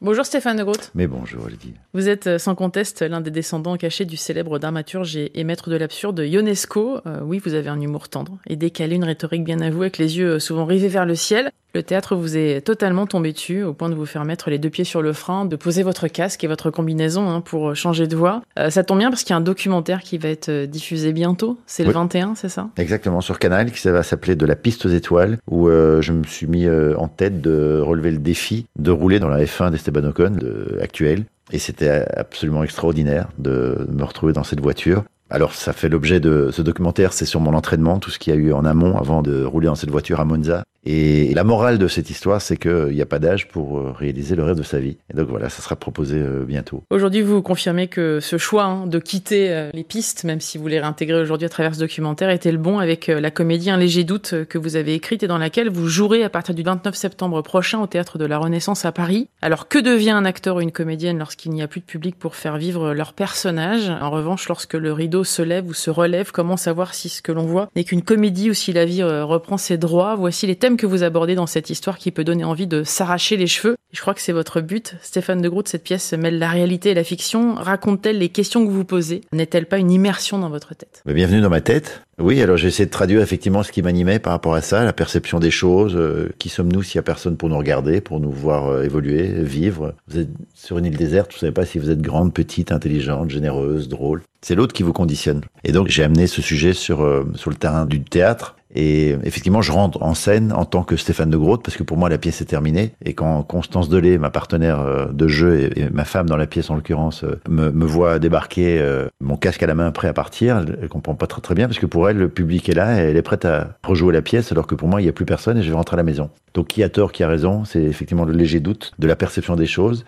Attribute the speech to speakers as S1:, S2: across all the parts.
S1: Bonjour Stéphane de Groot.
S2: Mais bonjour Olivier.
S1: Vous êtes euh, sans conteste l'un des descendants cachés du célèbre dramaturge et maître de l'absurde Ionesco. Euh, oui, vous avez un humour tendre et décalé, une rhétorique bien avouée avec les yeux souvent rivés vers le ciel. Le théâtre vous est totalement tombé dessus, au point de vous faire mettre les deux pieds sur le frein, de poser votre casque et votre combinaison hein, pour changer de voix. Euh, ça tombe bien parce qu'il y a un documentaire qui va être diffusé bientôt. C'est le 21, c'est ça?
S2: Exactement, sur Canal, qui va s'appeler De la piste aux étoiles, où je me suis mis en tête de relever le défi de rouler dans la F1 d'Esteban Ocon actuel. Et c'était absolument extraordinaire de me retrouver dans cette voiture. Alors ça fait l'objet de ce documentaire, c'est sur mon entraînement, tout ce qu'il y a eu en amont avant de rouler dans cette voiture à Monza. Et la morale de cette histoire, c'est qu'il n'y a pas d'âge pour euh, réaliser le rêve de sa vie. Et donc voilà, ça sera proposé euh, bientôt.
S1: Aujourd'hui, vous confirmez que ce choix hein, de quitter euh, les pistes, même si vous les réintégrez aujourd'hui à travers ce documentaire, était le bon avec la comédie Un léger doute que vous avez écrite et dans laquelle vous jouerez à partir du 29 septembre prochain au Théâtre de la Renaissance à Paris. Alors que devient un acteur ou une comédienne lorsqu'il n'y a plus de public pour faire vivre leur personnage? En revanche, lorsque le rideau se lève ou se relève, comment savoir si ce que l'on voit n'est qu'une comédie ou si la vie reprend ses droits? Voici les thèmes que vous abordez dans cette histoire qui peut donner envie de s'arracher les cheveux. Je crois que c'est votre but. Stéphane de Groot, cette pièce mêle la réalité et la fiction. Raconte-t-elle les questions que vous posez? N'est-elle pas une immersion dans votre tête?
S2: Bienvenue dans ma tête. Oui, alors j'ai essayé de traduire effectivement ce qui m'animait par rapport à ça, la perception des choses. Euh, qui sommes-nous s'il n'y a personne pour nous regarder, pour nous voir euh, évoluer, vivre? Vous êtes sur une île déserte, vous ne savez pas si vous êtes grande, petite, intelligente, généreuse, drôle. C'est l'autre qui vous conditionne. Et donc j'ai amené ce sujet sur, euh, sur le terrain du théâtre et effectivement, je rentre en scène en tant que Stéphane de Groot parce que pour moi la pièce est terminée. Et quand Constance Delay, ma partenaire euh, de jeu et, ma femme dans la pièce en l'occurrence, euh, me, me voit débarquer, euh, mon casque à la main, prêt à partir, elle comprend pas très très bien parce que pour elle le public est là, et elle est prête à rejouer la pièce alors que pour moi il n'y a plus personne et je vais rentrer à la maison. Donc qui a tort, qui a raison, c'est effectivement le léger doute de la perception des choses.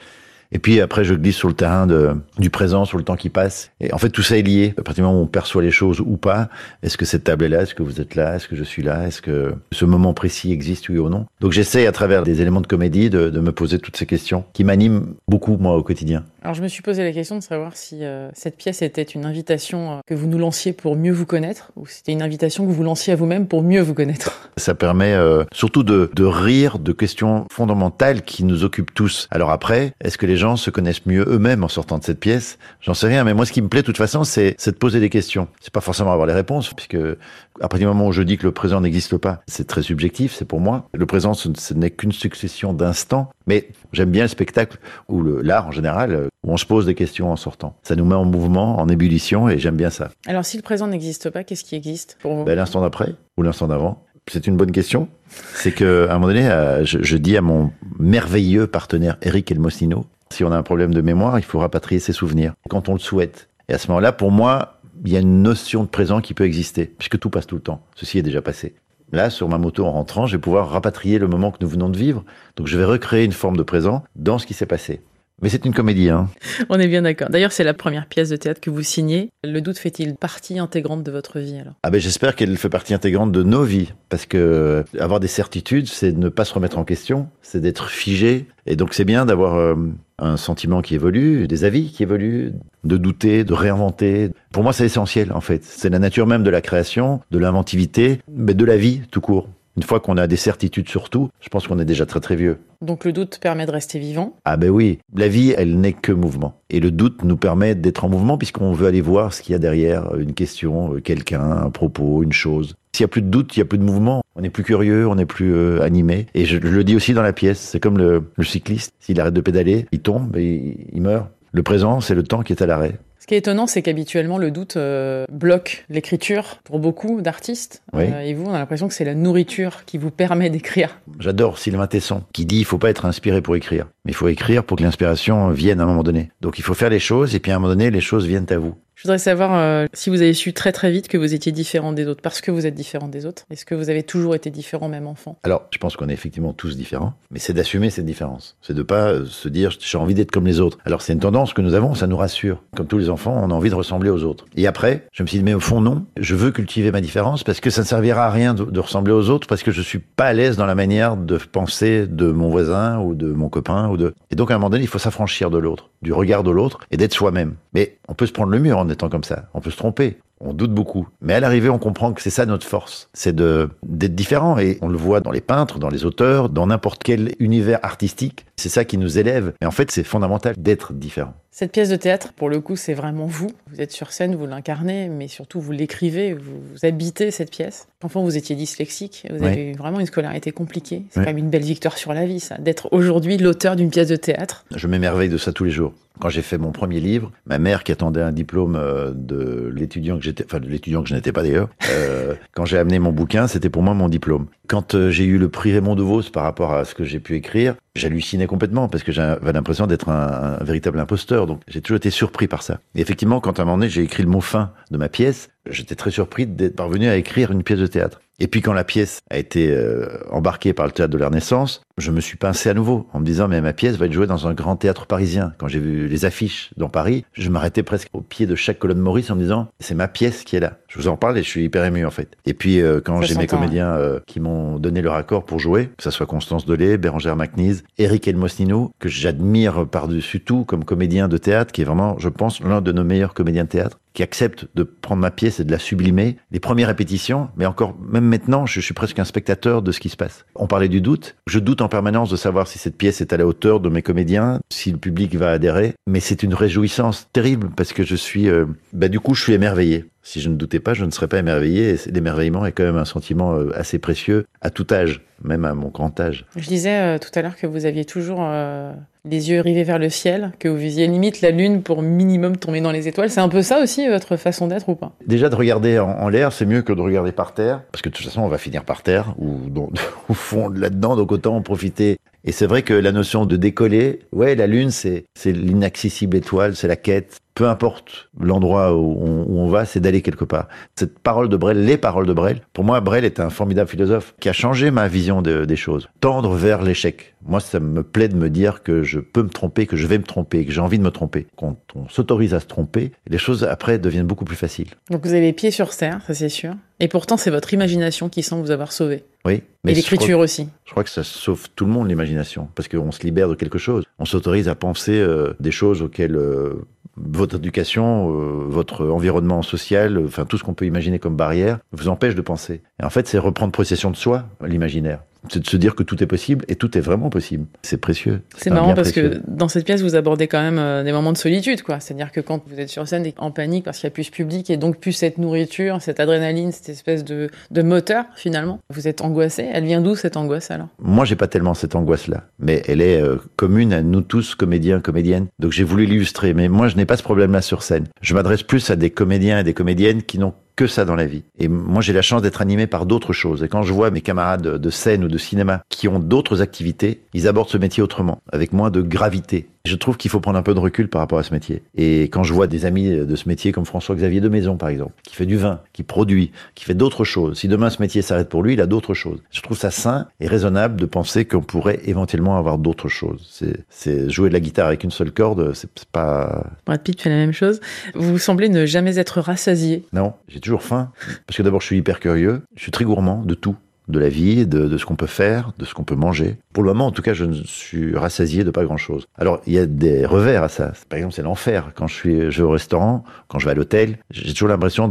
S2: Et puis après, je glisse sur le terrain de, du présent, sur le temps qui passe. Et en fait, tout ça est lié. À partir du moment où on perçoit les choses ou pas, est-ce que cette table est là Est-ce que vous êtes là Est-ce que je suis là Est-ce que ce moment précis existe, oui ou non? Donc j'essaie, à travers des éléments de comédie, de, de me poser toutes ces questions qui m'animent beaucoup, moi, au quotidien.
S1: Alors je me suis posé la question de savoir si euh, cette pièce était une invitation euh, que vous nous lanciez pour mieux vous connaître, ou c'était une invitation que vous lanciez à vous-même pour mieux vous connaître.
S2: Ça permet euh, surtout de, de rire de questions fondamentales qui nous occupent tous. Alors après, est-ce que les gens se connaissent mieux eux-mêmes en sortant de cette pièce J'en sais rien, mais moi ce qui me plaît de toute façon, c'est de poser des questions. C'est pas forcément avoir les réponses, puisque à partir du moment où je dis que le présent n'existe pas, c'est très subjectif, c'est pour moi. Le présent, ce, n'est qu'une succession d'instants, mais j'aime bien le spectacle ou l'art en général où on se pose des questions en sortant. Ça nous met en mouvement, en ébullition, et j'aime bien ça.
S1: Alors si le présent n'existe pas, qu'est-ce qui existe pour vous?
S2: Ben, L'instant d'après ou l'instant d'avant? C'est une bonne question. C'est que à un moment donné, euh, je, dis à mon merveilleux partenaire Eric Elmosino, si on a un problème de mémoire, il faut rapatrier ses souvenirs quand on le souhaite. Et à ce moment-là, pour moi, il y a une notion de présent qui peut exister, puisque tout passe tout le temps. Ceci est déjà passé. Là, sur ma moto en rentrant, je vais pouvoir rapatrier le moment que nous venons de vivre. Donc je vais recréer une forme de présent dans ce qui s'est passé. Mais c'est une comédie, hein.
S1: On est bien d'accord. D'ailleurs, c'est la première pièce de théâtre que vous signez. Le doute fait-il partie intégrante de votre vie alors?
S2: Ah ben j'espère qu'elle fait partie intégrante de nos vies, parce que euh, avoir des certitudes, c'est de ne pas se remettre en question, c'est d'être figé, et donc c'est bien d'avoir euh, un sentiment qui évolue, des avis qui évoluent, de douter, de réinventer. Pour moi, c'est essentiel en fait. C'est la nature même de la création, de l'inventivité, mais de la vie tout court. Une fois qu'on a des certitudes sur tout, je pense qu'on est déjà très très vieux.
S1: Donc le doute permet de rester vivant
S2: Ah ben oui, la vie, elle n'est que mouvement. Et le doute nous permet d'être en mouvement puisqu'on veut aller voir ce qu'il y a derrière une question, euh, quelqu'un, un propos, une chose. S'il y a plus de doute, il y a plus de mouvement. On est plus curieux, on est plus euh, animé. Et je, le dis aussi dans la pièce, c'est comme le, cycliste, s'il arrête de pédaler, il tombe et il meurt. Le présent, c'est le temps qui est à l'arrêt.
S1: Ce qui est étonnant, c'est qu'habituellement, le doute euh, bloque l'écriture pour beaucoup d'artistes. Euh, et vous, on a l'impression que c'est la nourriture qui vous permet d'écrire.
S2: J'adore Sylvain Tesson, qui dit il faut pas être inspiré pour écrire, mais il faut écrire pour que l'inspiration vienne à un moment donné. Donc il faut faire les choses, et puis à un moment donné, les choses viennent à vous.
S1: Je voudrais savoir euh, si vous avez su très très vite que vous étiez différent des autres, parce que vous êtes différent des autres. Est-ce que vous avez toujours été différent même enfant?
S2: Alors, je pense qu'on est effectivement tous différents, mais c'est d'assumer cette différence. C'est de pas euh, se dire j'ai envie d'être comme les autres. Alors c'est une tendance que nous avons, ça nous rassure. Comme tous les enfants, on a envie de ressembler aux autres. Et après, je me suis dit mais au fond non, je veux cultiver ma différence parce que ça ne servira à rien de, ressembler aux autres parce que je suis pas à l'aise dans la manière de penser de mon voisin ou de mon copain ou de. Et donc à un moment donné, il faut s'affranchir de l'autre, du regard de l'autre et d'être soi-même. Mais on peut se prendre le mur en étant comme ça. On peut se tromper. On doute beaucoup. Mais à l'arrivée, on comprend que c'est ça notre force. C'est d'être différent. Et on le voit dans les peintres, dans les auteurs, dans n'importe quel univers artistique. C'est ça qui nous élève. Et en fait, c'est fondamental d'être différent.
S1: Cette pièce de théâtre, pour le coup, c'est vraiment vous. Vous êtes sur scène, vous l'incarnez, mais surtout vous l'écrivez, vous, habitez cette pièce. Enfant, vous étiez dyslexique, vous avez eu vraiment une scolarité compliquée. C'est quand même une belle victoire sur la vie, ça, d'être aujourd'hui l'auteur d'une pièce de théâtre.
S2: Je m'émerveille de ça tous les jours. Quand j'ai fait mon premier livre, ma mère qui attendait un diplôme euh, de l'étudiant que j'étais, enfin de l'étudiant que je n'étais pas d'ailleurs, euh, quand j'ai amené mon bouquin, c'était pour moi mon diplôme. Quand euh, j'ai eu le prix Raymond DeVos par rapport à ce que j'ai pu écrire, j'hallucinais complètement parce que j'avais l'impression d'être un, un, véritable imposteur. Donc j'ai toujours été surpris par ça. Et effectivement, quand à un moment donné j'ai écrit le mot fin de ma pièce, j'étais très surpris d'être parvenu à écrire une pièce de théâtre. Et puis quand la pièce a été euh, embarquée par le théâtre de la Renaissance, je me suis pincé à nouveau en me disant mais ma pièce va être jouée dans un grand théâtre parisien. Quand j'ai vu les affiches dans Paris, je m'arrêtais presque au pied de chaque colonne Maurice en me disant c'est ma pièce qui est là. Je vous en parle et je suis hyper ému en fait. Et puis euh, quand j'ai mes comédiens euh, qui m'ont donné leur accord pour jouer, que ce soit Constance Delay, Bérangère Macnise, Eric Elmosnino, que j'admire par-dessus tout comme comédien de théâtre, qui est vraiment, je pense, l'un de nos meilleurs comédiens de théâtre, accepte de prendre ma pièce et de la sublimer. Les premières répétitions, mais encore, même maintenant, je suis presque un spectateur de ce qui se passe. On parlait du doute. Je doute en permanence de savoir si cette pièce est à la hauteur de mes comédiens, si le public va adhérer. Mais c'est une réjouissance terrible parce que je suis, euh, bah, du coup, je suis émerveillé. Si je ne doutais pas, je ne serais pas émerveillé. L'émerveillement est quand même un sentiment euh, assez précieux à tout âge, même à mon grand âge.
S1: Je disais euh, tout à l'heure que vous aviez toujours euh, les yeux rivés vers le ciel, que vous visiez limite la lune pour minimum tomber dans les étoiles. C'est un peu ça aussi votre façon d'être ou pas?
S2: Déjà de regarder en, l'air, c'est mieux que de regarder par terre, parce que de toute façon on va finir par terre ou au fond là-dedans, donc autant en profiter et c'est vrai que la notion de décoller, ouais, la Lune, c'est l'inaccessible étoile, c'est la quête, peu importe l'endroit où, on va, c'est d'aller quelque part. Cette parole de Brel, les paroles de Brel, pour moi, Brel est un formidable philosophe qui a changé ma vision des choses. Tendre vers l'échec. Moi, ça me plaît de me dire que je peux me tromper, que je vais me tromper, que j'ai envie de me tromper. Quand on s'autorise à se tromper, les choses après deviennent beaucoup plus faciles.
S1: Donc vous avez les pieds sur terre, ça c'est sûr. Et pourtant, c'est votre imagination qui semble vous avoir sauvé.
S2: Oui.
S1: Mais Et l'écriture aussi.
S2: Je crois que ça sauve tout le monde, l'imagination. Parce qu'on se libère de quelque chose. On s'autorise à penser euh, des choses auxquelles euh, votre éducation, euh, votre environnement social, enfin tout ce qu'on peut imaginer comme barrière, vous empêche de penser. Et en fait, c'est reprendre possession de soi, l'imaginaire c'est de se dire que tout est possible et tout est vraiment possible. C'est précieux.
S1: C'est marrant parce que dans cette pièce, vous abordez quand même euh, des moments de solitude, quoi. C'est-à-dire que quand vous êtes sur scène en panique parce qu'il n'y a plus ce public et donc plus cette nourriture, cette adrénaline, cette espèce de, de moteur finalement, vous êtes angoissé. Elle vient d'où cette angoisse alors?
S2: Moi, j'ai pas tellement cette angoisse-là, mais elle est euh, commune à nous tous, comédiens, comédiennes. Donc j'ai voulu l'illustrer, mais moi, je n'ai pas ce problème-là sur scène. Je m'adresse plus à des comédiens et des comédiennes qui n'ont que ça dans la vie. Et moi, j'ai la chance d'être animé par d'autres choses. Et quand je vois mes camarades de scène ou de cinéma qui ont d'autres activités, ils abordent ce métier autrement, avec moins de gravité. Je trouve qu'il faut prendre un peu de recul par rapport à ce métier. Et quand je vois des amis de ce métier comme François-Xavier de Maison, par exemple, qui fait du vin, qui produit, qui fait d'autres choses, si demain ce métier s'arrête pour lui, il a d'autres choses. Je trouve ça sain et raisonnable de penser qu'on pourrait éventuellement avoir d'autres choses. C'est jouer de la guitare avec une seule corde, c'est pas...
S1: Brad Pitt fait la même chose. Vous semblez ne jamais être rassasié.
S2: Non, j'ai toujours faim. Parce que d'abord, je suis hyper curieux. Je suis très gourmand de tout de la vie, de, ce qu'on peut faire, de ce qu'on peut manger. Pour le moment, en tout cas, je ne suis rassasié de pas grand-chose. Alors, il y a des revers à ça. Par exemple, c'est l'enfer. Quand je suis je vais au restaurant, quand je vais à l'hôtel, j'ai toujours l'impression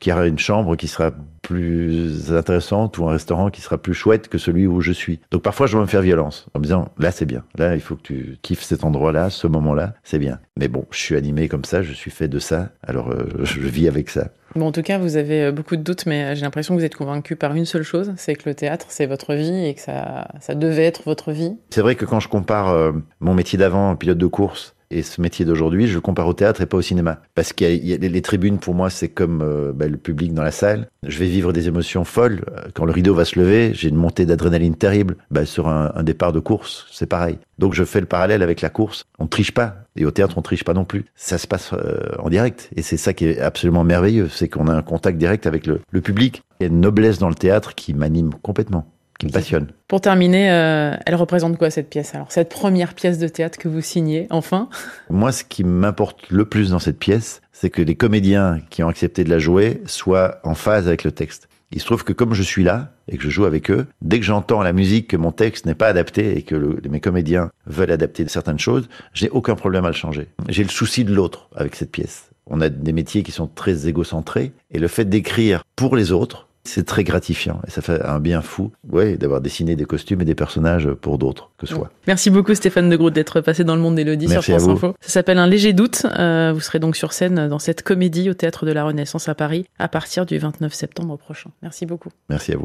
S2: qu'il y aura une chambre qui sera plus intéressante ou un restaurant qui sera plus chouette que celui où je suis. Donc parfois, je dois me faire violence en me disant, là, c'est bien. Là, il faut que tu kiffes cet endroit-là, ce moment-là, c'est bien. Mais bon, je suis animé comme ça, je suis fait de ça, alors euh, je vis avec ça.
S1: Bon, en tout cas, vous avez euh, beaucoup de doutes, mais euh, j'ai l'impression que vous êtes convaincu par une seule chose, c'est que le théâtre, c'est votre vie et que ça, ça devait être votre vie.
S2: C'est vrai que quand je compare euh, mon métier d'avant, pilote de course, et ce métier d'aujourd'hui, je le compare au théâtre et pas au cinéma. Parce a les tribunes, pour moi, c'est comme bah, le public dans la salle. Je vais vivre des émotions folles. Quand le rideau va se lever, j'ai une montée d'adrénaline terrible. Bah, sur un, un, départ de course, c'est pareil. Donc je fais le parallèle avec la course. On triche pas. Et au théâtre, on triche pas non plus. Ça se passe euh, en direct. Et c'est ça qui est absolument merveilleux. C'est qu'on a un contact direct avec le, le public. Il y a une noblesse dans le théâtre qui m'anime complètement qui me passionne.
S1: Pour terminer, euh, elle représente quoi cette pièce? Alors cette première pièce de théâtre que vous signez, enfin?
S2: Moi, ce qui m'importe le plus dans cette pièce, c'est que les comédiens qui ont accepté de la jouer soient en phase avec le texte. Il se trouve que comme je suis là et que je joue avec eux, dès que j'entends la musique que mon texte n'est pas adapté et que mes comédiens veulent adapter certaines choses, je n'ai aucun problème à le changer. J'ai le souci de l'autre avec cette pièce. On a des métiers qui sont très égocentrés et le fait d'écrire pour les autres, c'est très gratifiant et ça fait un bien fou, ouais, d'avoir dessiné des costumes et des personnages pour d'autres que soi.
S1: Merci beaucoup Stéphane de Groot d'être passé dans le monde d'Elodie sur France Info. Ça s'appelle Un léger doute. Euh, vous serez donc sur scène dans cette comédie au théâtre de la Renaissance à Paris à partir du 29 septembre prochain. Merci beaucoup.
S2: Merci à vous.